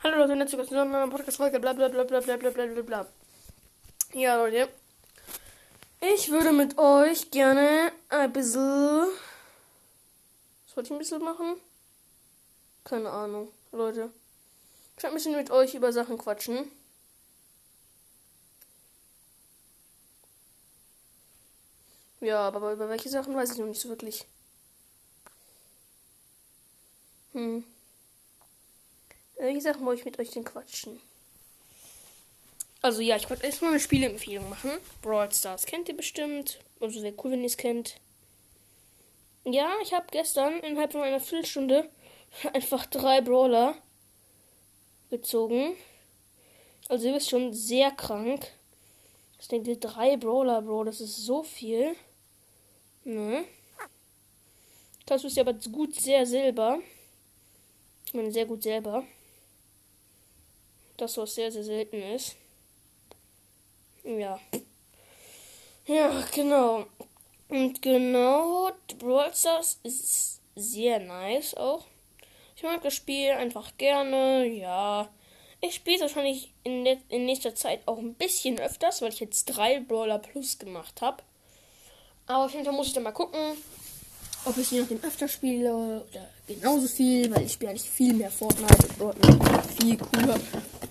Hallo Leute, herzlich willkommen zu einer Podcast-Folge, bla bla bla bla bla bla bla bla. Ja, Leute. Ich würde mit euch gerne ein bisschen. Was wollte ich ein bisschen machen? Keine Ahnung, Leute. Ich werde ein bisschen mit euch über Sachen quatschen. Ja, aber über welche Sachen weiß ich noch nicht so wirklich. Hm. Welche Sachen wollte ich mit euch denn quatschen? Also ja, ich wollte erstmal eine Spieleempfehlung machen. Brawl Stars kennt ihr bestimmt. Also wäre cool, wenn ihr es kennt. Ja, ich habe gestern innerhalb von einer Viertelstunde einfach drei Brawler gezogen. Also ihr wisst schon, sehr krank. Ich denke, drei Brawler, Bro, das ist so viel. Ne? Das wisst ihr aber gut sehr selber. Ich meine, sehr gut selber. Das, was sehr, sehr selten ist. Ja. Ja, genau. Und genau, Brawl Stars ist sehr nice auch. Ich mag das Spiel einfach gerne, ja. Ich spiele wahrscheinlich in, in nächster Zeit auch ein bisschen öfters, weil ich jetzt drei Brawler Plus gemacht habe. Aber auf jeden Fall muss ich dann mal gucken, ob ich je nachdem öfter spiele oder genauso viel, weil ich spiele eigentlich viel mehr Fortnite. Fortnite viel cooler.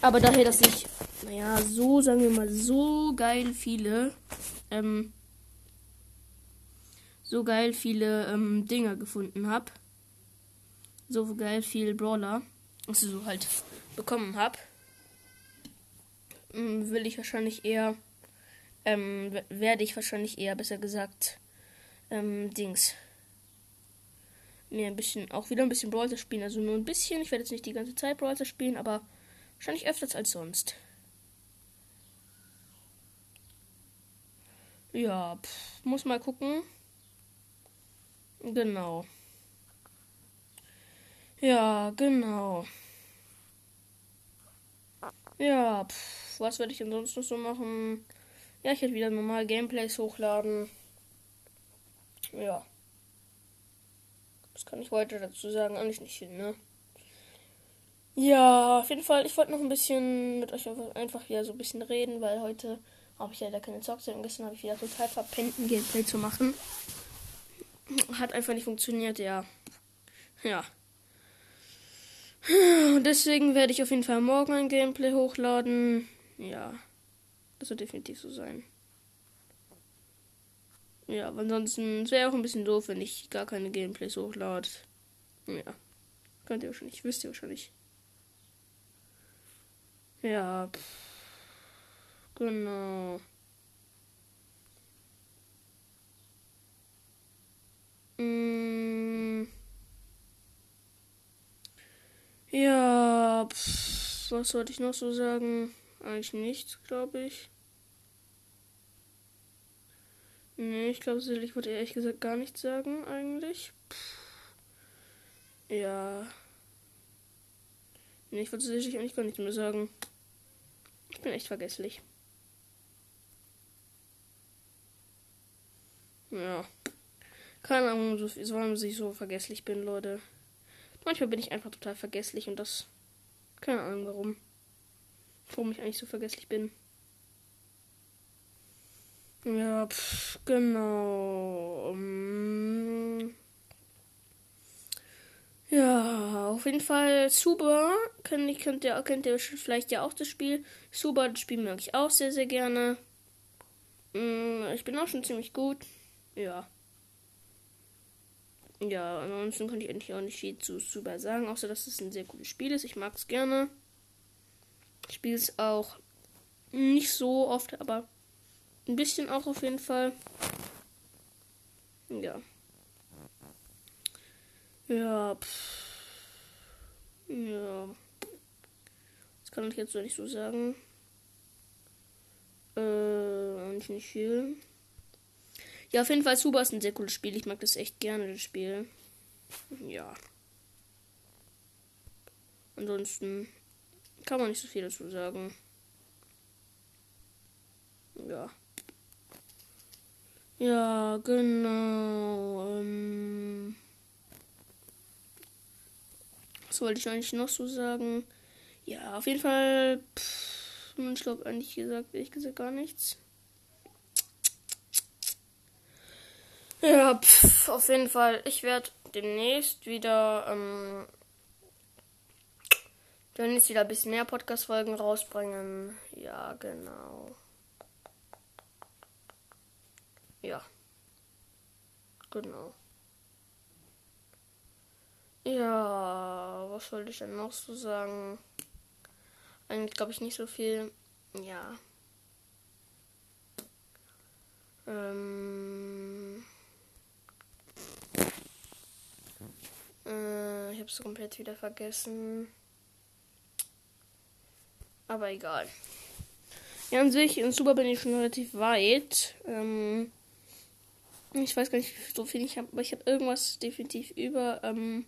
Aber daher, dass ich, naja, so, sagen wir mal, so geil viele, ähm, so geil viele ähm, Dinger gefunden habe. So geil viel Brawler, also so halt bekommen habe, ähm, will ich wahrscheinlich eher, ähm, werde ich wahrscheinlich eher, besser gesagt, ähm, Dings. Mir ein bisschen, auch wieder ein bisschen Brawler spielen, also nur ein bisschen. Ich werde jetzt nicht die ganze Zeit Brawler spielen, aber Wahrscheinlich öfters als sonst. Ja, pff, muss mal gucken. Genau. Ja, genau. Ja, pff, was werde ich denn sonst noch so machen? Ja, ich werde wieder normal Gameplays hochladen. Ja. Das kann ich heute dazu sagen. Eigentlich nicht hin, ne? Ja, auf jeden Fall. Ich wollte noch ein bisschen mit euch einfach wieder so ein bisschen reden, weil heute habe ich leider keine Zockzeit und gestern habe ich wieder total verpennt, ein Gameplay zu machen. Hat einfach nicht funktioniert, ja. Ja. Und deswegen werde ich auf jeden Fall morgen ein Gameplay hochladen. Ja. Das wird definitiv so sein. Ja, aber ansonsten wäre auch ein bisschen doof, wenn ich gar keine Gameplays hochlade. Ja. Könnt ihr wahrscheinlich, wisst ihr wahrscheinlich. Ja. Genau. Mm. Ja, pff, was sollte ich noch so sagen? Eigentlich nichts, glaube ich. Nee, ich glaube, ich wollte ehrlich gesagt gar nichts sagen, eigentlich. Pff. Ja. Nee, ich wollte sicherlich eigentlich gar nichts mehr sagen. Ich bin echt vergesslich. Ja. Keine Ahnung, so, warum ich so vergesslich bin, Leute. Manchmal bin ich einfach total vergesslich und das. Keine Ahnung warum. Warum ich eigentlich so vergesslich bin. Ja, pff, genau. Um, ja, auf jeden Fall super. Könnt, könnt, ihr, kennt ihr vielleicht ja auch das Spiel. Super, das Spiel mag ich auch sehr, sehr gerne. Mm, ich bin auch schon ziemlich gut. Ja. Ja, ansonsten kann ich eigentlich auch nicht viel zu Super sagen, außer dass es ein sehr gutes Spiel ist. Ich mag es gerne. Ich spiele es auch nicht so oft, aber ein bisschen auch auf jeden Fall. Ja. Ja, pff. Ja. Das kann ich jetzt so nicht so sagen. Äh, eigentlich nicht viel. Ja, auf jeden Fall Super ist ein sehr cooles Spiel. Ich mag das echt gerne, das Spiel. Ja. Ansonsten kann man nicht so viel dazu sagen. Ja. Ja, genau. Ähm was wollte ich eigentlich noch so sagen? Ja, auf jeden Fall. Pff, ich glaube eigentlich gesagt, ehrlich gesagt gar nichts. Ja, pff, auf jeden Fall. Ich werde demnächst wieder, ähm, demnächst wieder ein bisschen mehr Podcast-Folgen rausbringen. Ja, genau. Ja. Genau. Ja, was wollte ich denn noch so sagen? Eigentlich glaube ich nicht so viel. Ja. Ähm. Äh, ich habe es komplett wieder vergessen. Aber egal. Ja, an sich, in Super bin ich schon relativ weit. Ähm, ich weiß gar nicht, so viel ich habe, aber ich habe irgendwas definitiv über. Ähm,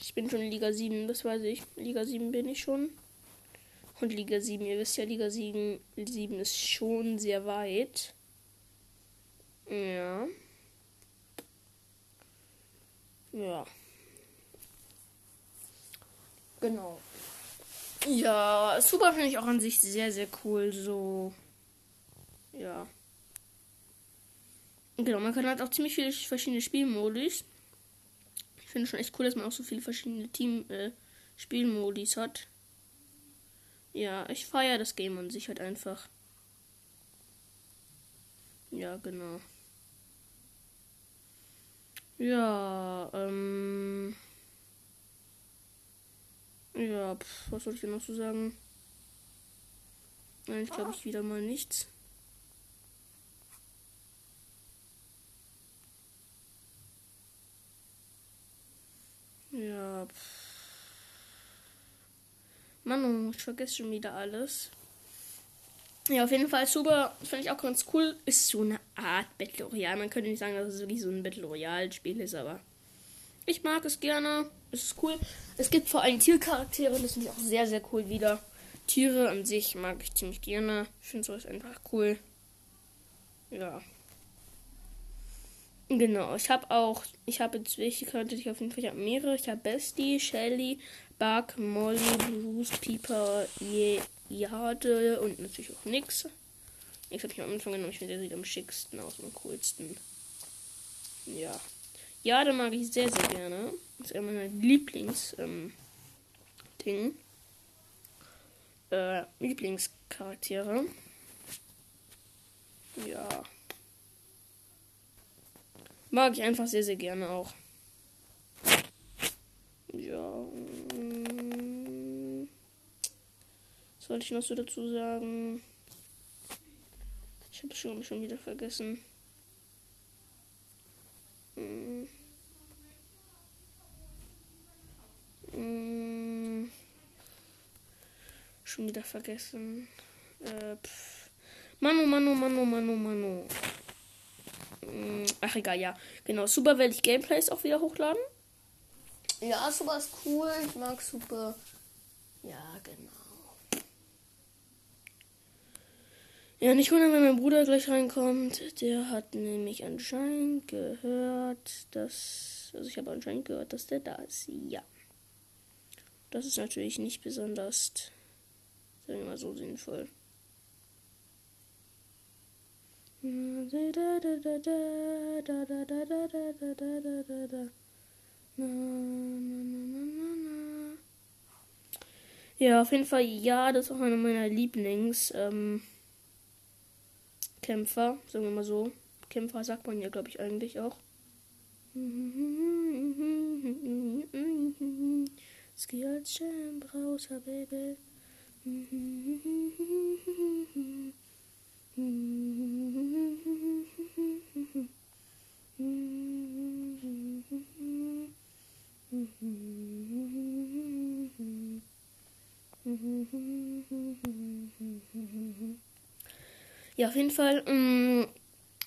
ich bin schon Liga 7, das weiß ich. Liga 7 bin ich schon. Und Liga 7, ihr wisst ja, Liga 7, 7 ist schon sehr weit. Ja. Ja. Genau. Ja, Super finde ich auch an sich sehr, sehr cool. So. Ja. Genau, man kann halt auch ziemlich viele verschiedene Spielmodis. Ich finde schon echt cool, dass man auch so viele verschiedene Team äh, hat. Ja, ich feiere das Game an sich halt einfach. Ja, genau. Ja, ähm. Ja, pf, was soll ich denn noch so sagen? Nein, ich glaube ich wieder mal nichts. Ja. Mann, ich vergesse schon wieder alles. Ja, auf jeden Fall super, finde ich auch ganz cool. Ist so eine Art Battle Royale. Man könnte nicht sagen, dass es wirklich so ein Battle Royale Spiel ist, aber ich mag es gerne. Es ist cool. Es gibt vor allem Tiercharaktere, das finde ich auch sehr, sehr cool wieder. Tiere an sich mag ich ziemlich gerne. Ich finde sowas einfach cool. Ja. Genau, ich habe auch, ich habe jetzt welche könnte ich auf jeden Fall, ich habe mehrere. Ich habe Bestie, Shelly, Bug, Molly, Bruce, Pieper, Jade und natürlich auch Nix. Nix habe ich am Anfang genommen, ich finde der sieht am schicksten aus, am coolsten. Ja. Jade mag ich sehr, sehr gerne. Das ist einer meiner Lieblings, ähm. Äh, Lieblingscharaktere. Ja. Mag ich einfach sehr, sehr gerne auch. Ja. Mm. Was soll ich noch so dazu sagen? Ich habe schon, schon wieder vergessen. Mm. Mm. Schon wieder vergessen. Äh, pff. Manu, Manu, Manu, Manu, Manu. Mm, ach egal, ja. Genau, super werde ich Gameplays auch wieder hochladen. Ja, super ist cool. Ich mag super. Ja, genau. Ja, nicht wundern, wenn mein Bruder gleich reinkommt. Der hat nämlich anscheinend gehört, dass. Also ich habe anscheinend gehört, dass der da ist. Ja. Das ist natürlich nicht besonders, sagen wir mal so, sinnvoll. Ja, auf jeden Fall, ja, das ist auch einer meiner Lieblingskämpfer. Ähm, sagen wir mal so. Kämpfer sagt man ja, glaube ich, eigentlich auch. Ski als Champ, rausser Baby. Ja, auf jeden Fall. Ähm,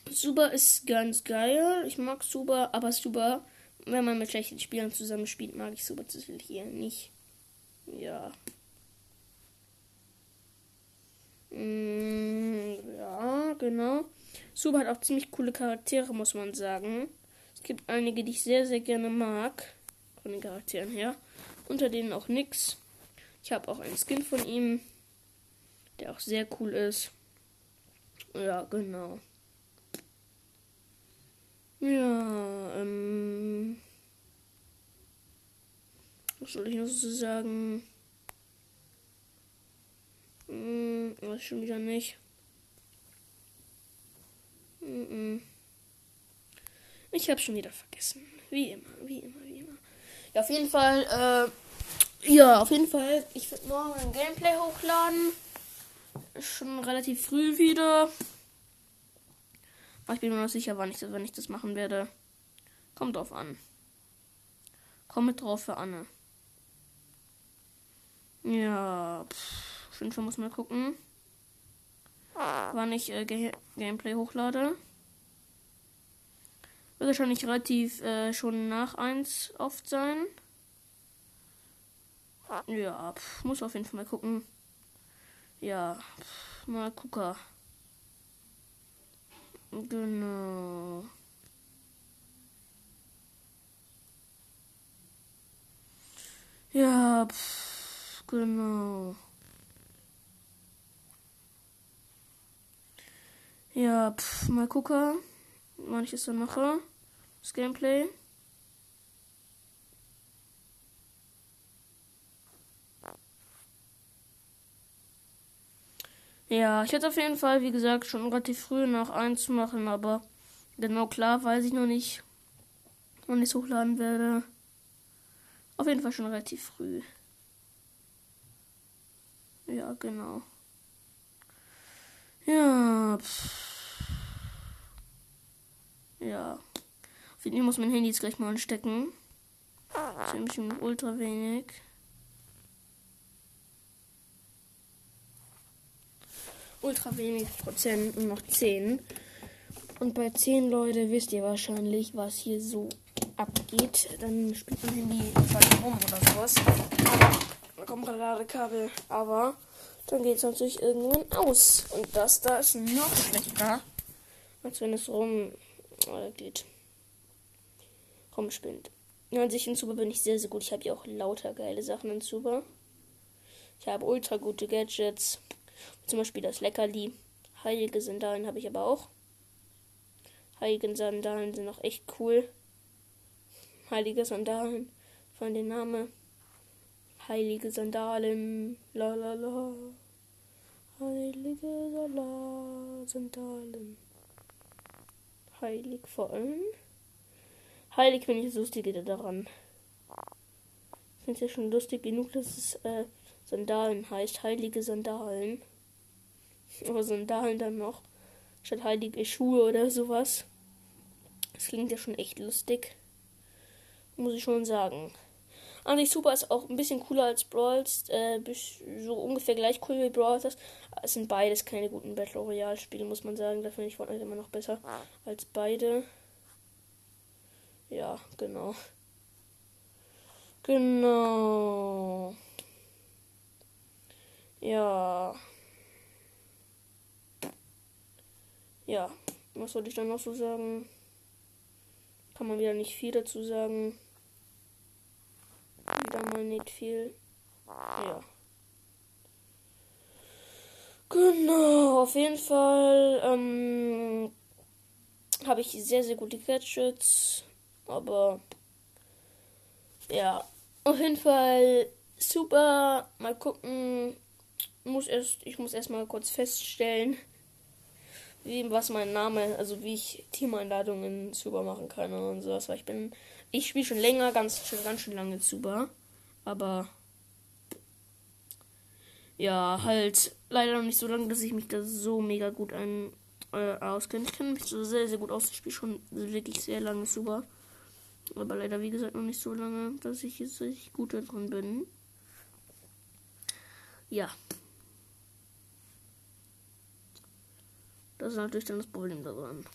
Super ist ganz geil. Ich mag Super, aber Super, wenn man mit schlechten Spielern zusammen spielt, mag ich Super tatsächlich hier nicht. Ja. Mm, ja, genau. Super hat auch ziemlich coole Charaktere, muss man sagen. Es gibt einige, die ich sehr, sehr gerne mag. Von den Charakteren her. Unter denen auch nix. Ich habe auch einen Skin von ihm, der auch sehr cool ist. Ja, genau. Ja, ähm. Was soll ich noch so sagen? Hm, weiß schon wieder nicht. Hm, ich habe schon wieder vergessen. Wie immer, wie immer, wie immer. Ja, auf jeden Fall, äh, ja, auf jeden Fall. Ich werde morgen ein Gameplay hochladen. Schon relativ früh wieder. Aber ich bin mir noch sicher, wann ich, wann ich das machen werde. Kommt drauf an. Kommt drauf für Anne. Ja, pff, Fall muss man gucken, wann ich äh, Gameplay hochlade. Wird wahrscheinlich relativ äh, schon nach 1 oft sein. Ja, pf, muss auf jeden Fall mal gucken. Ja, pf, mal gucken. Genau. Ja, pf, genau. Ja, pf, mal gucken, wann ich es dann mache das Gameplay. Ja, ich hätte auf jeden Fall, wie gesagt, schon relativ früh nach 1 zu machen, aber genau klar weiß ich noch nicht, wann ich es hochladen werde. Auf jeden Fall schon relativ früh. Ja, genau. Ja. Pff. Ja. Ich muss mein Handy jetzt gleich mal anstecken. Nämlich ultra wenig. Ultra wenig Prozent und noch 10. Und bei 10 Leute wisst ihr wahrscheinlich, was hier so abgeht. Dann spielt mein Handy rum oder sowas. Da kommt gerade Ladekabel. Aber dann geht es natürlich irgendwann aus. Und das da ist noch schlechter, als wenn es rum äh, geht rumspinnt. Ja, an sich in Super bin ich sehr, sehr gut. Ich habe ja auch lauter geile Sachen in Super. Ich habe ultra gute Gadgets. Zum Beispiel das Leckerli. Heilige Sandalen habe ich aber auch. Heilige Sandalen sind auch echt cool. Heilige Sandalen. Von den Namen. Heilige Sandalen. La la la. Heilige Sandalen. Heilig vor allem. Heilig finde ich das Lustige daran. Ich finde es ja schon lustig genug, dass es äh, Sandalen heißt. Heilige Sandalen. Aber Sandalen dann noch. Statt heilige Schuhe oder sowas. Das klingt ja schon echt lustig. Muss ich schon sagen. An sich super ist auch ein bisschen cooler als Brawls. Äh, so ungefähr gleich cool wie Brawls. Es sind beides keine guten Battle Royale Spiele, muss man sagen. Da finde ich Fortnite immer noch besser als beide. Ja, genau. Genau. Ja. Ja, was soll ich dann noch so sagen? Kann man wieder nicht viel dazu sagen. Wieder mal nicht viel. Ja. Genau, auf jeden Fall ähm, habe ich sehr, sehr gute Gadgets. Aber ja, auf jeden Fall super. Mal gucken. Muss erst, ich muss erstmal kurz feststellen, wie, was mein Name, also wie ich Teameinladungen super machen kann und sowas. Weil ich bin, ich spiele schon länger, ganz, schon ganz schön lange super. Aber ja, halt leider noch nicht so lange, dass ich mich da so mega gut ein, äh, auskenne. Ich kenne mich so sehr, sehr gut aus. Ich spiele schon wirklich sehr lange super. Aber leider, wie gesagt, noch nicht so lange, dass ich jetzt richtig gut da drin bin. Ja. Das ist natürlich dann das Problem daran.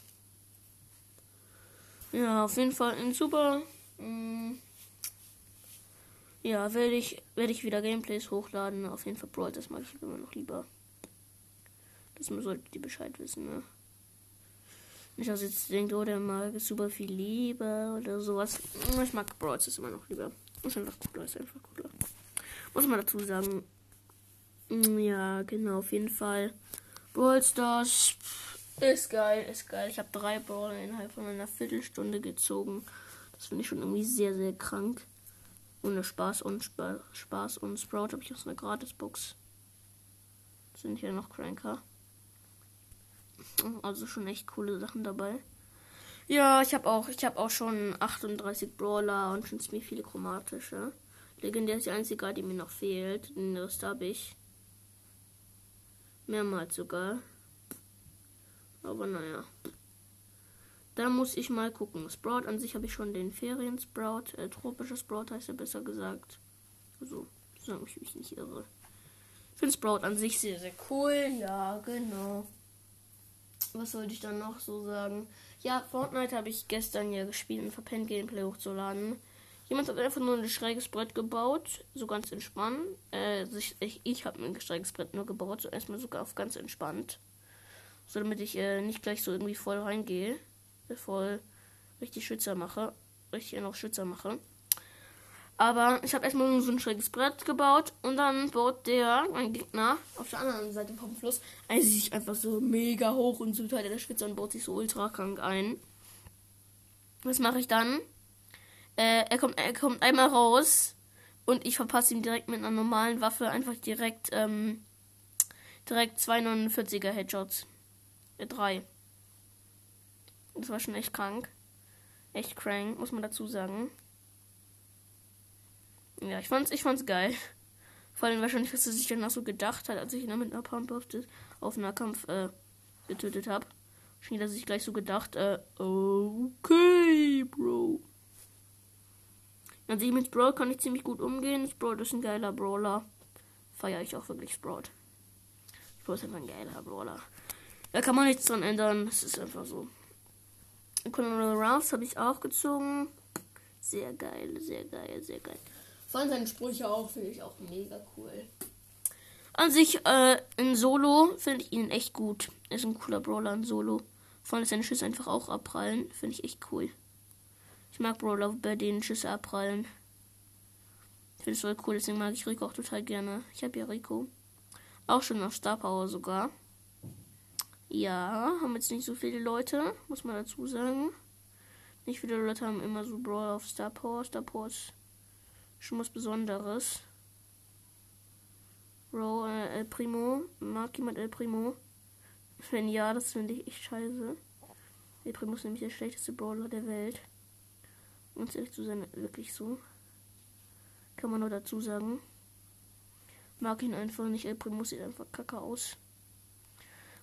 Ja, auf jeden Fall ein super. Mm, ja, werde ich, werde ich wieder Gameplays hochladen. Auf jeden Fall Brawl, das mag ich immer noch lieber. Das solltet ihr Bescheid wissen, ne? Nicht, dass jetzt denkt, oh, der mag es super viel lieber oder sowas. Ich mag Brawl ist immer noch lieber. Ist einfach cooler, ist einfach cooler. Muss man dazu sagen. Mm, ja, genau, auf jeden Fall. Brawl Stars ist geil, ist geil. Ich habe drei Brawler innerhalb von einer Viertelstunde gezogen. Das finde ich schon irgendwie sehr, sehr krank. Ohne Spaß und Spa Spaß und Sprout habe ich aus einer Gratisbox. Sind hier noch cranker. Also schon echt coole Sachen dabei. Ja, ich habe auch, ich habe auch schon 38 Brawler und schon ziemlich viele chromatische. Legendär ist die einzige, die mir noch fehlt. Den Rest habe ich. Mehrmals sogar. Aber naja. Da muss ich mal gucken. Sprout an sich habe ich schon den Ferien-Sprout. Äh, tropischer Sprout heißt er besser gesagt. Also, solange ich mich nicht irre. Ich finde Sprout an sich sehr, sehr cool. Ja, genau. Was sollte ich dann noch so sagen? Ja, Fortnite habe ich gestern ja gespielt, um verpennt Gameplay hochzuladen. Jemand hat einfach nur ein schräges Brett gebaut, so ganz entspannt. Äh, ich ich habe ein schräges Brett nur gebaut, so erstmal sogar auf ganz entspannt. So damit ich äh, nicht gleich so irgendwie voll reingehe. Voll richtig Schützer mache. Richtig noch Schützer mache. Aber ich habe erstmal nur so ein schräges Brett gebaut und dann baut der, mein Gegner, auf der anderen Seite vom Fluss, ein sich einfach so mega hoch und so Teil der Spitze und baut sich so ultra krank ein. Was mache ich dann? Äh, er, kommt, er kommt einmal raus und ich verpasse ihm direkt mit einer normalen Waffe einfach direkt, ähm, direkt 249er Headshots. Äh, drei. Das war schon echt krank. Echt crank, muss man dazu sagen. Ja, ich fand's, ich fand's geil. Vor allem wahrscheinlich, was er sich danach so gedacht hat, als ich ihn dann mit einer Pump auf, auf Nahkampf äh, getötet habe. Schien er sich gleich so gedacht, äh, okay, Bro. Also mit Sprout kann ich ziemlich gut umgehen. Sprout ist ein geiler Brawler. Feiere ich auch wirklich Sprout. Sprout ist einfach ein geiler Brawler. Da kann man nichts dran ändern. Es ist einfach so. Colonel Rouse habe ich auch gezogen. Sehr geil, sehr geil, sehr geil. Fand seine Sprüche auch, finde ich auch mega cool. An sich, äh, in Solo finde ich ihn echt gut. Er ist ein cooler Brawler in Solo. Vor allem seine Schüsse einfach auch abprallen. Finde ich echt cool. Ich mag Brawler, bei denen Schüsse abprallen. Ich finde es voll cool, deswegen mag ich Rico auch total gerne. Ich habe ja Rico. Auch schon auf Star Power sogar. Ja, haben jetzt nicht so viele Leute, muss man dazu sagen. Nicht viele Leute haben immer so Brawler auf Star Power. Star Power ist schon was Besonderes. Bro, äh, El Primo. Mag jemand El Primo? Wenn ja, das finde ich echt scheiße. El Primo ist nämlich der schlechteste Brawler der Welt. Ganz ehrlich zu sein, wirklich so. Kann man nur dazu sagen. Mag ihn einfach nicht. El Primo sieht einfach kacke aus.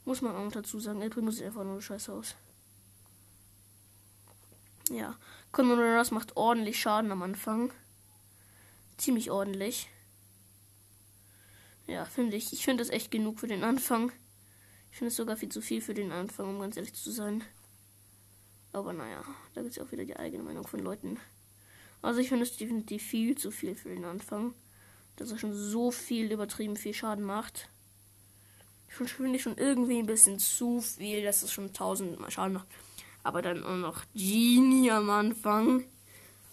Muss man auch dazu sagen. El Primo sieht einfach nur scheiße aus. Ja. Conor macht ordentlich Schaden am Anfang. Ziemlich ordentlich. Ja, finde ich. Ich finde das echt genug für den Anfang. Ich finde es sogar viel zu viel für den Anfang, um ganz ehrlich zu sein. Aber naja, da gibt es ja auch wieder die eigene Meinung von Leuten. Also ich finde es definitiv viel zu viel für den Anfang. Dass er schon so viel übertrieben viel Schaden macht. Ich finde schon irgendwie ein bisschen zu viel, dass es schon tausendmal Schaden macht. Aber dann auch noch Genie am Anfang.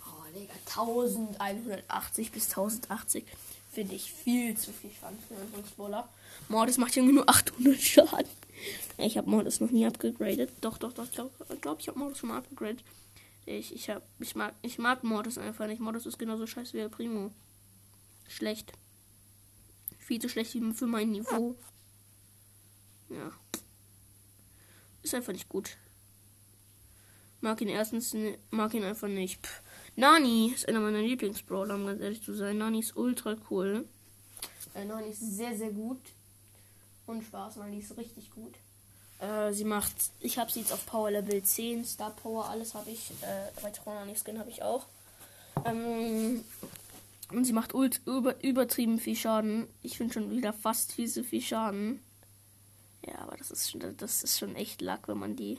Oh, Digga, 1180 bis 1080 finde ich viel zu viel Schaden für einen Spoiler. Mordes macht irgendwie nur 800 Schaden. Ich habe Modus noch nie abgegradet. Doch, doch, doch. Ich glaube, glaub, ich habe Modus schon mal abgegradet. Ich, ich, hab, ich, mag, ich mag Modus einfach nicht. Modus ist genauso scheiße wie El Primo. Schlecht. Viel zu schlecht für mein Niveau. Ja. Ist einfach nicht gut. Mag ihn erstens, mag ihn einfach nicht. Pff. Nani ist einer meiner Lieblingsbrawler, um ganz ehrlich zu sein. Nani ist ultra cool. Äh, Nani ist sehr, sehr gut und Spaß, die ist richtig gut. Äh, sie macht, ich habe sie jetzt auf Power Level 10, Star Power, alles habe ich. Äh, Retronani Skin habe ich auch. Ähm, und sie macht ult, über, übertrieben viel Schaden. Ich finde schon wieder fast viel so viel Schaden. Ja, aber das ist schon, das ist schon echt Lack, wenn man die.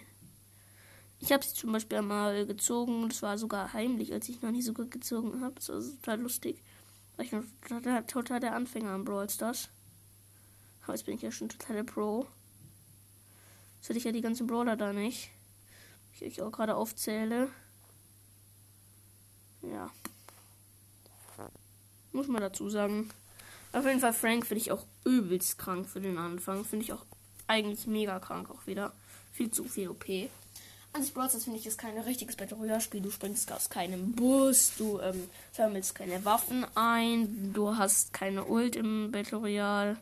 Ich habe sie zum Beispiel einmal gezogen. Das war sogar heimlich, als ich noch nicht so gut gezogen habe. Das war total lustig. Ich bin total, total der Anfänger am Brawl Stars. Aber jetzt bin ich ja schon total Pro. Jetzt hätte ich ja die ganzen Brawler da nicht. Ich euch auch gerade aufzähle. Ja. Muss man dazu sagen. Auf jeden Fall Frank finde ich auch übelst krank für den Anfang. Finde ich auch eigentlich mega krank auch wieder. Viel zu viel OP. An sich Brawl Stars finde ich ist kein richtiges Battle Royale Spiel. Du springst aus keinem Bus, du ähm, sammelst keine Waffen ein, du hast keine Ult im Battle Royale.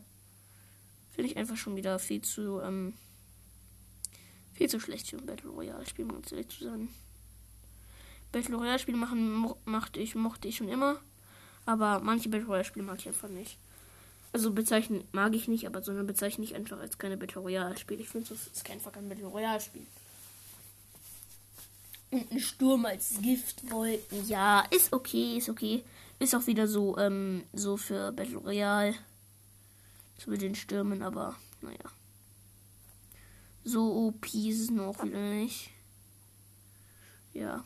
Finde ich einfach schon wieder viel zu ähm, viel zu schlecht für ein Battle Royale Spiel, um ganz ehrlich zu sein. Battle Royale Spiele machen mochte ich mochte ich schon immer, aber manche Battle Royale Spiele mag ich einfach nicht. Also bezeichnen mag ich nicht, aber sondern bezeichne ich einfach als keine Battle Royale Spiel. Ich finde, es ist kein kein Battle Royale Spiel. Und ein Sturm als Giftwolken. Ja, ist okay, ist okay. Ist auch wieder so, ähm, so für Battle Royale. So mit den Stürmen, aber naja. So OP ist es noch wieder nicht. Ja.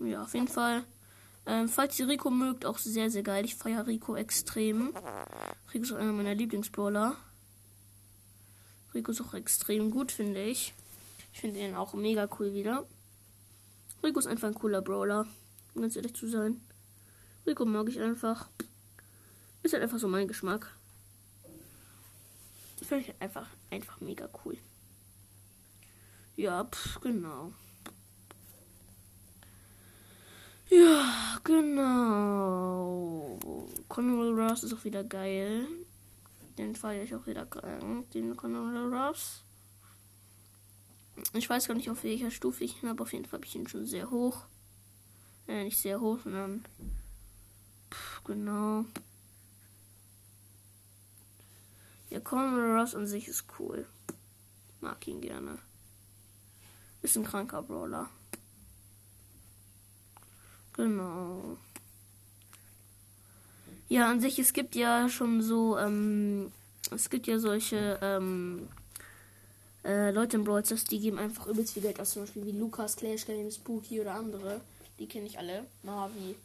Ja, auf jeden Fall. Ähm, falls ihr Rico mögt, auch sehr, sehr geil. Ich feiere Rico extrem. Rico ist auch einer meiner Lieblingsbrawler. Rico ist auch extrem gut, finde ich. Ich finde ihn auch mega cool wieder. Rico ist einfach ein cooler Brawler. Um ganz ehrlich zu sein. Rico mag ich einfach. Ist halt einfach so mein Geschmack. Finde ich halt einfach, einfach mega cool. Ja, pff, genau. Ja, genau. Conwell Ross ist auch wieder geil. Den feiere ich auch wieder krank. Den Conwell Ross. Ich weiß gar nicht, auf welcher Stufe ich ihn habe. Auf jeden Fall habe ich ihn schon sehr hoch. Äh, nicht sehr hoch, sondern. Pff, genau. Ja, Conor Ross an sich ist cool. Mag ihn gerne. Ist ein kranker Brawler. Genau. Ja, an sich, es gibt ja schon so, ähm, es gibt ja solche, ähm, äh, Leute im Brawl die geben einfach übelst viel Geld aus, zum Beispiel wie Lukas, Clash Games, Spooky oder andere. Die kenne ich alle. Navi,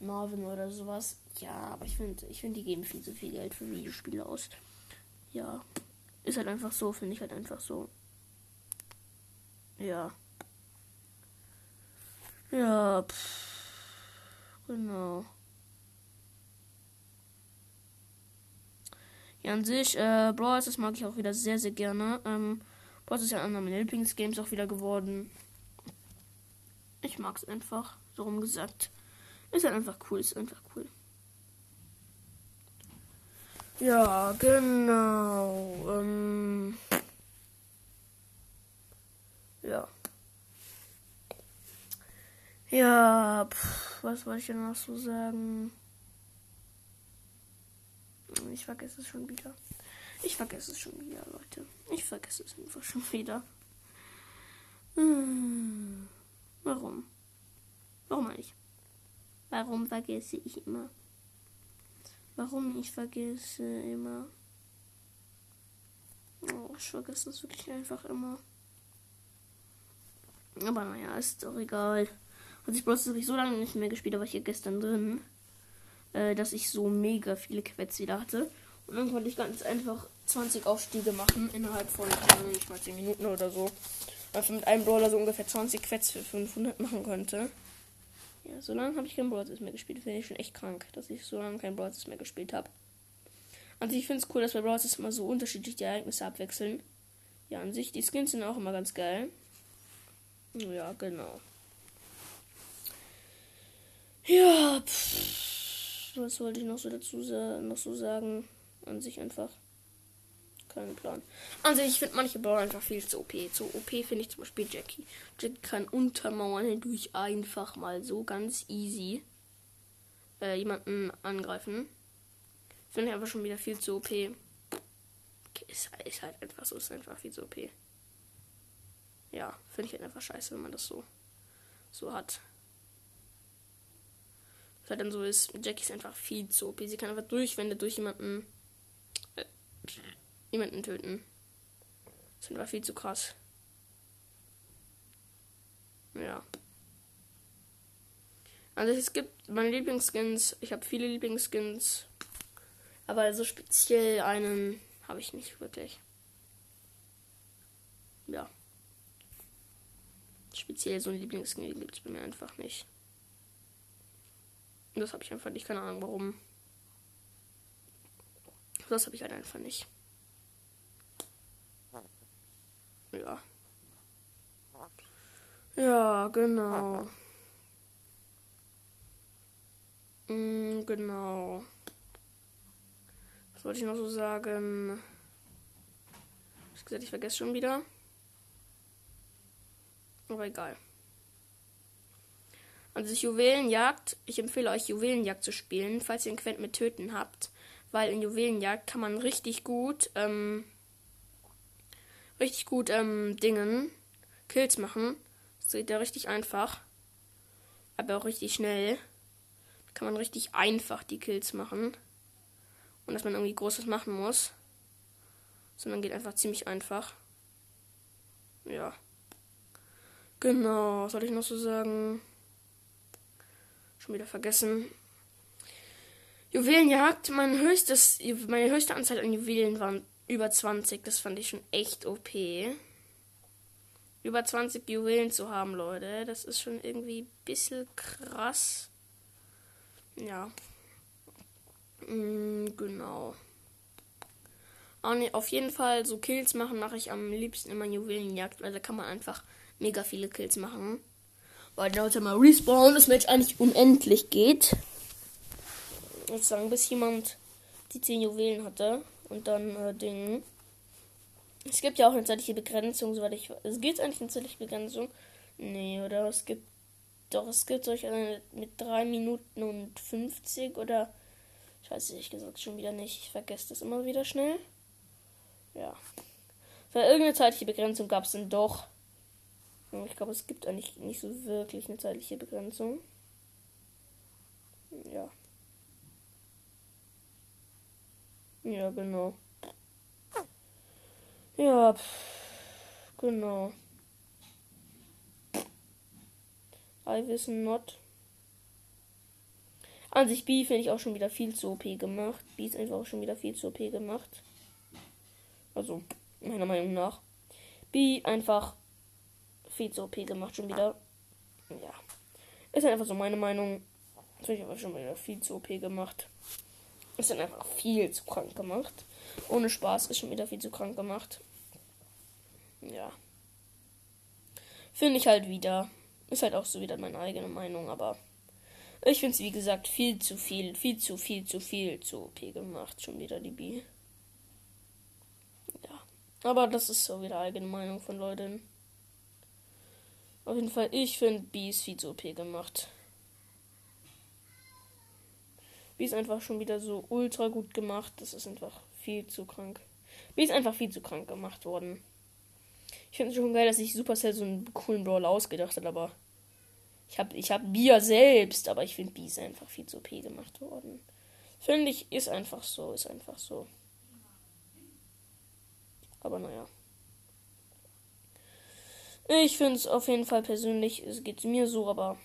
Marvin oder sowas. Ja, aber ich finde, ich finde, die geben viel zu viel Geld für Videospiele aus. Ja, ist halt einfach so, finde ich halt einfach so. Ja. Ja, pff, genau. Ja, an sich, äh, Brawl, das mag ich auch wieder sehr, sehr gerne. Ähm, Brawl ist ja einer meiner Lieblingsgames auch wieder geworden. Ich mag es einfach, so rum gesagt. Ist halt einfach cool, ist einfach cool. Ja, genau. Ähm, ja. Ja, pff, was wollte ich denn noch so sagen? Ich vergesse es schon wieder. Ich vergesse es schon wieder, Leute. Ich vergesse es einfach schon wieder. Hm. Warum? Warum eigentlich? Warum vergesse ich immer? Warum ich vergesse immer? Oh, ich vergesse es wirklich einfach immer. Aber naja, ist doch egal. Also ich brauche so lange nicht mehr gespielt, aber ich hier gestern drin, äh, dass ich so mega viele Quets wieder hatte. Und dann konnte ich ganz einfach 20 Aufstiege machen innerhalb von nicht mal 10 Minuten oder so. Weil ich mit einem Brawler so ungefähr 20 Quets für 500 machen konnte. Ja, so lange habe ich kein Brawl mehr gespielt. Finde ich schon echt krank, dass ich so lange kein Brawl mehr gespielt habe. Also ich finde es cool, dass bei Brawl immer so unterschiedlich die Ereignisse abwechseln. Ja, an sich, die Skins sind auch immer ganz geil. Ja, genau. Ja, pff, was wollte ich noch so dazu noch so sagen? An sich einfach keinen Plan. Also ich finde manche Brawler einfach viel zu OP. Zu OP finde ich zum Beispiel Jackie. Jackie kann untermauern durch einfach mal so ganz easy äh, jemanden angreifen. Finde ich einfach schon wieder viel zu OP. Ist, ist halt einfach so, ist einfach viel zu OP. Ja, finde ich halt einfach scheiße, wenn man das so, so hat. Was halt dann so ist, Jackie ist einfach viel zu OP. Sie kann einfach durchwände durch jemanden äh, niemanden töten. Das war viel zu krass. Ja. Also es gibt meine Lieblingsskins. Ich habe viele Lieblingsskins. Aber so speziell einen habe ich nicht wirklich. Ja. Speziell so einen Lieblingsskin gibt es bei mir einfach nicht. Das habe ich einfach nicht, keine Ahnung warum. Das habe ich halt einfach nicht. Ja. Ja, genau. Mm, genau. Was wollte ich noch so sagen? Ich gesagt, ich vergesse schon wieder. Aber egal. Also Juwelenjagd, ich empfehle euch Juwelenjagd zu spielen, falls ihr einen Quent mit Töten habt. Weil in Juwelenjagd kann man richtig gut, ähm, richtig gut, ähm, Dingen, Kills machen. Das geht ja richtig einfach. Aber auch richtig schnell. Da kann man richtig einfach die Kills machen. Und dass man irgendwie Großes machen muss. Sondern geht einfach ziemlich einfach. Ja. Genau, was soll ich noch so sagen? Schon wieder vergessen. Juwelenjagd, mein höchstes, meine höchste Anzahl an Juwelen waren über 20. Das fand ich schon echt OP. Über 20 Juwelen zu haben, Leute. Das ist schon irgendwie ein bisschen krass. Ja. Mhm, genau. Auf jeden Fall, so Kills machen mache ich am liebsten immer Juwelenjagd, weil da kann man einfach mega viele Kills machen. Weil dann mal respawn das Match eigentlich unendlich geht. Sozusagen, bis jemand die 10 Juwelen hatte. Und dann äh, Ding. Es gibt ja auch eine zeitliche Begrenzung, soweit ich weiß. Es gibt eigentlich eine zeitliche Begrenzung. Nee, oder? Es gibt. Doch, es gibt solche eine mit 3 Minuten und 50 oder. Ich weiß ehrlich gesagt schon wieder nicht. Ich vergesse das immer wieder schnell. Ja. Für irgendeine zeitliche Begrenzung gab es dann doch. Ich glaube, es gibt eigentlich nicht so wirklich eine zeitliche Begrenzung. Ja. Ja, genau. Ja, pff, genau. I wissen not. An sich B finde ich auch schon wieder viel zu OP gemacht. B ist einfach auch schon wieder viel zu OP gemacht. Also, meiner Meinung nach. B einfach viel zu OP gemacht schon wieder. Ja. Ist halt einfach so meine Meinung. Das habe ich aber schon wieder viel zu OP gemacht. Ist dann einfach viel zu krank gemacht. Ohne Spaß ist schon wieder viel zu krank gemacht. Ja. Finde ich halt wieder. Ist halt auch so wieder meine eigene Meinung, aber ich finde es wie gesagt viel zu viel, viel zu viel, zu viel zu OP gemacht. Schon wieder die B. Ja. Aber das ist so wieder eigene Meinung von Leuten. Auf jeden Fall, ich finde B ist viel zu OP gemacht. B ist einfach schon wieder so ultra gut gemacht. Das ist einfach viel zu krank. B ist einfach viel zu krank gemacht worden. Ich finde es schon geil, dass sich Supercell so einen coolen Brawler ausgedacht hat, aber ich habe ich hab Bia selbst, aber ich finde B ist einfach viel zu OP gemacht worden. Finde ich, ist einfach so, ist einfach so. Aber naja. Ich finde es auf jeden Fall persönlich, es geht mir so, aber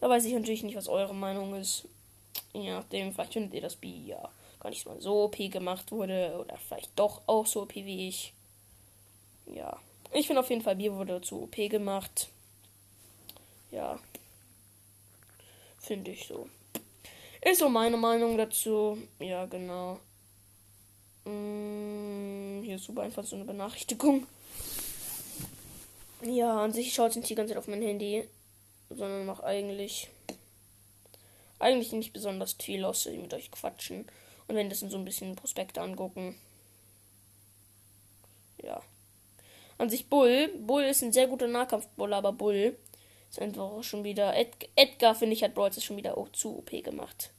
da weiß ich natürlich nicht, was eure Meinung ist. Je nachdem, vielleicht findet ihr das B ja gar nicht mal so OP gemacht wurde oder vielleicht doch auch so OP wie ich. Ja, ich finde auf jeden Fall B wurde zu OP gemacht. Ja, finde ich so. Ist so meine Meinung dazu. Ja, genau. Hm, hier ist super einfach so eine Benachrichtigung. Ja, an sich schaut nicht die ganze Zeit auf mein Handy, sondern macht eigentlich eigentlich nicht besonders viel, außer mit euch quatschen und wenn das so ein bisschen Prospekte angucken. Ja. An sich Bull. Bull ist ein sehr guter Nahkampfbull, aber Bull ist einfach schon wieder. Ed Edgar, finde ich, hat Brawls schon wieder auch zu OP gemacht.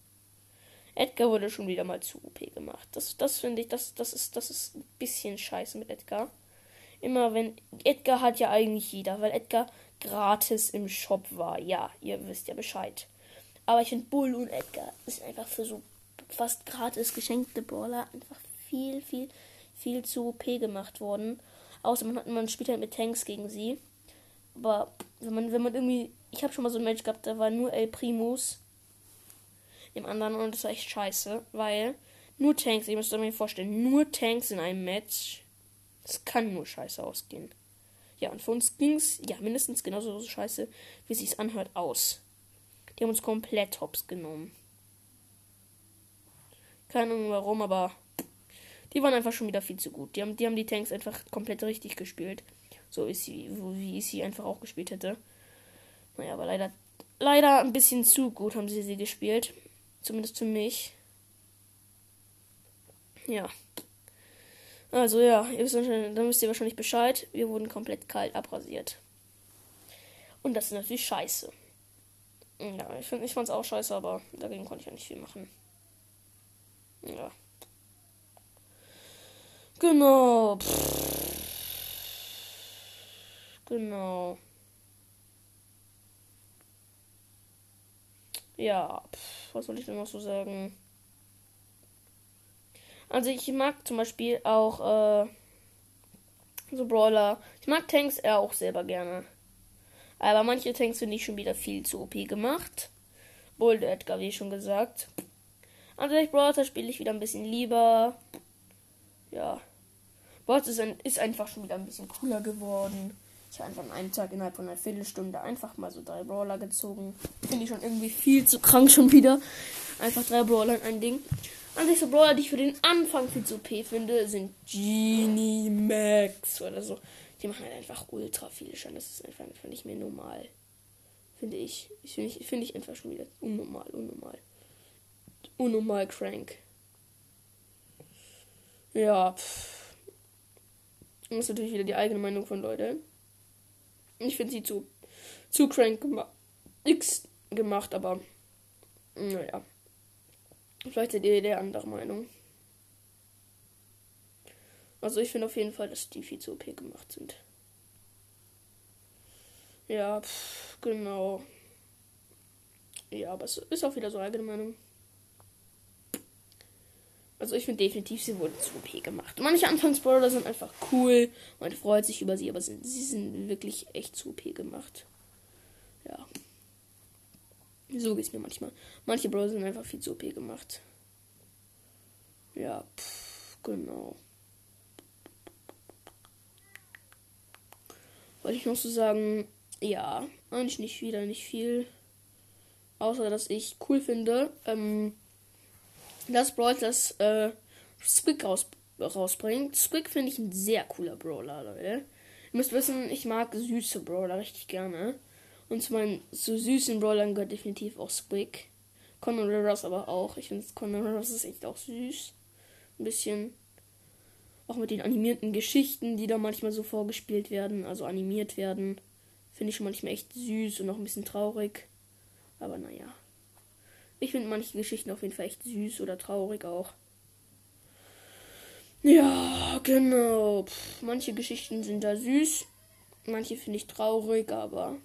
Edgar wurde schon wieder mal zu OP gemacht. Das, das finde ich, das, das, ist, das ist ein bisschen scheiße mit Edgar immer wenn. Edgar hat ja eigentlich jeder, weil Edgar gratis im Shop war. Ja, ihr wisst ja Bescheid. Aber ich finde Bull und Edgar ist einfach für so fast gratis geschenkte Brawler einfach viel, viel, viel zu OP gemacht worden. Außer man, hat, man spielt halt mit Tanks gegen sie. Aber wenn man, wenn man irgendwie. Ich habe schon mal so ein Match gehabt, da war nur El Primus im anderen und das war echt scheiße, weil nur Tanks, ihr müsst euch vorstellen, nur Tanks in einem Match es kann nur scheiße ausgehen. Ja, und für uns ging es ja mindestens genauso so scheiße, wie sich's anhört, aus. Die haben uns komplett hops genommen. Keine Ahnung warum, aber die waren einfach schon wieder viel zu gut. Die haben die, haben die Tanks einfach komplett richtig gespielt. So ist sie, wie ich sie einfach auch gespielt hätte. Naja, aber leider, leider ein bisschen zu gut haben sie sie gespielt. Zumindest für mich. Ja. Also ja, ihr wisst dann wisst ihr wahrscheinlich Bescheid. Wir wurden komplett kalt abrasiert. Und das ist natürlich scheiße. Ja, ich, find, ich fand's auch scheiße, aber dagegen konnte ich ja nicht viel machen. Ja. Genau. Pff. Genau. Ja, pff, was soll ich denn noch so sagen? Also ich mag zum Beispiel auch äh, so Brawler. Ich mag Tanks eher auch selber gerne. Aber manche Tanks finde ich schon wieder viel zu OP gemacht. Bold Edgar, wie schon gesagt. Also ich Brawler spiele ich wieder ein bisschen lieber. Ja. Brawler ist, ein, ist einfach schon wieder ein bisschen cooler geworden. Ich habe einfach an einem Tag innerhalb von einer Viertelstunde einfach mal so drei Brawler gezogen. Finde ich schon irgendwie viel zu krank schon wieder. Einfach drei Brawler in ein Ding. An so Brawler, die ich für den Anfang viel zu OP finde, sind Genie Max oder so. Die machen halt einfach ultra viel Schaden. Das ist einfach, einfach nicht mehr normal. Finde ich. Ich finde ich, find ich einfach schon wieder unnormal, unnormal. Unnormal crank. Ja, pff. Das ist natürlich wieder die eigene Meinung von Leuten. Ich finde sie zu, zu crank gemacht. X gemacht, aber naja. Vielleicht seid ihr der andere Meinung. Also ich finde auf jeden Fall, dass die viel zu OP gemacht sind. Ja, pff, genau. Ja, aber es ist auch wieder so eigene Meinung. Also ich finde definitiv, sie wurden zu OP gemacht. Manche Anfangsbrawler sind einfach cool. Man freut sich über sie, aber sie sind wirklich echt zu OP gemacht. So geht es mir manchmal. Manche Brawler sind einfach viel zu OP gemacht. Ja, pff, genau. Wollte ich noch so sagen, ja, eigentlich nicht wieder, nicht viel. Außer, dass ich cool finde, ähm, dass Brawl das äh, Squig raus, rausbringt. Squig finde ich ein sehr cooler Brawler, Leute. Ihr müsst wissen, ich mag süße Brawler richtig gerne. Und zu meinen so süßen Brawlern gehört definitiv auch Squig. Conor Ross aber auch. Ich finde Conor Ross ist echt auch süß. Ein bisschen. Auch mit den animierten Geschichten, die da manchmal so vorgespielt werden, also animiert werden. Finde ich schon manchmal echt süß und auch ein bisschen traurig. Aber naja. Ich finde manche Geschichten auf jeden Fall echt süß oder traurig auch. Ja, genau. Pff, manche Geschichten sind da süß. Manche finde ich traurig, aber.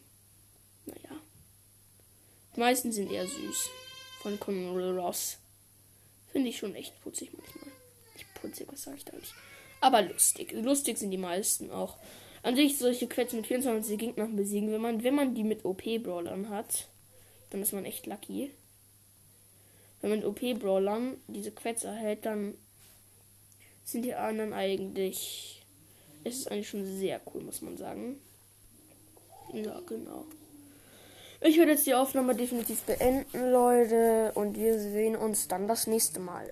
Die meisten sind eher süß. Von Conor Ross. Finde ich schon echt putzig manchmal. Nicht putzig, was sage ich da nicht? Aber lustig. Lustig sind die meisten auch. An sich solche Quests mit 24 Gegnern besiegen, wenn man, wenn man die mit OP-Brawlern hat, dann ist man echt lucky. Wenn man OP-Brawlern diese Quests erhält, dann sind die anderen eigentlich. Es ist eigentlich schon sehr cool, muss man sagen. Ja, genau. Ich werde jetzt die Aufnahme definitiv beenden, Leute. Und wir sehen uns dann das nächste Mal.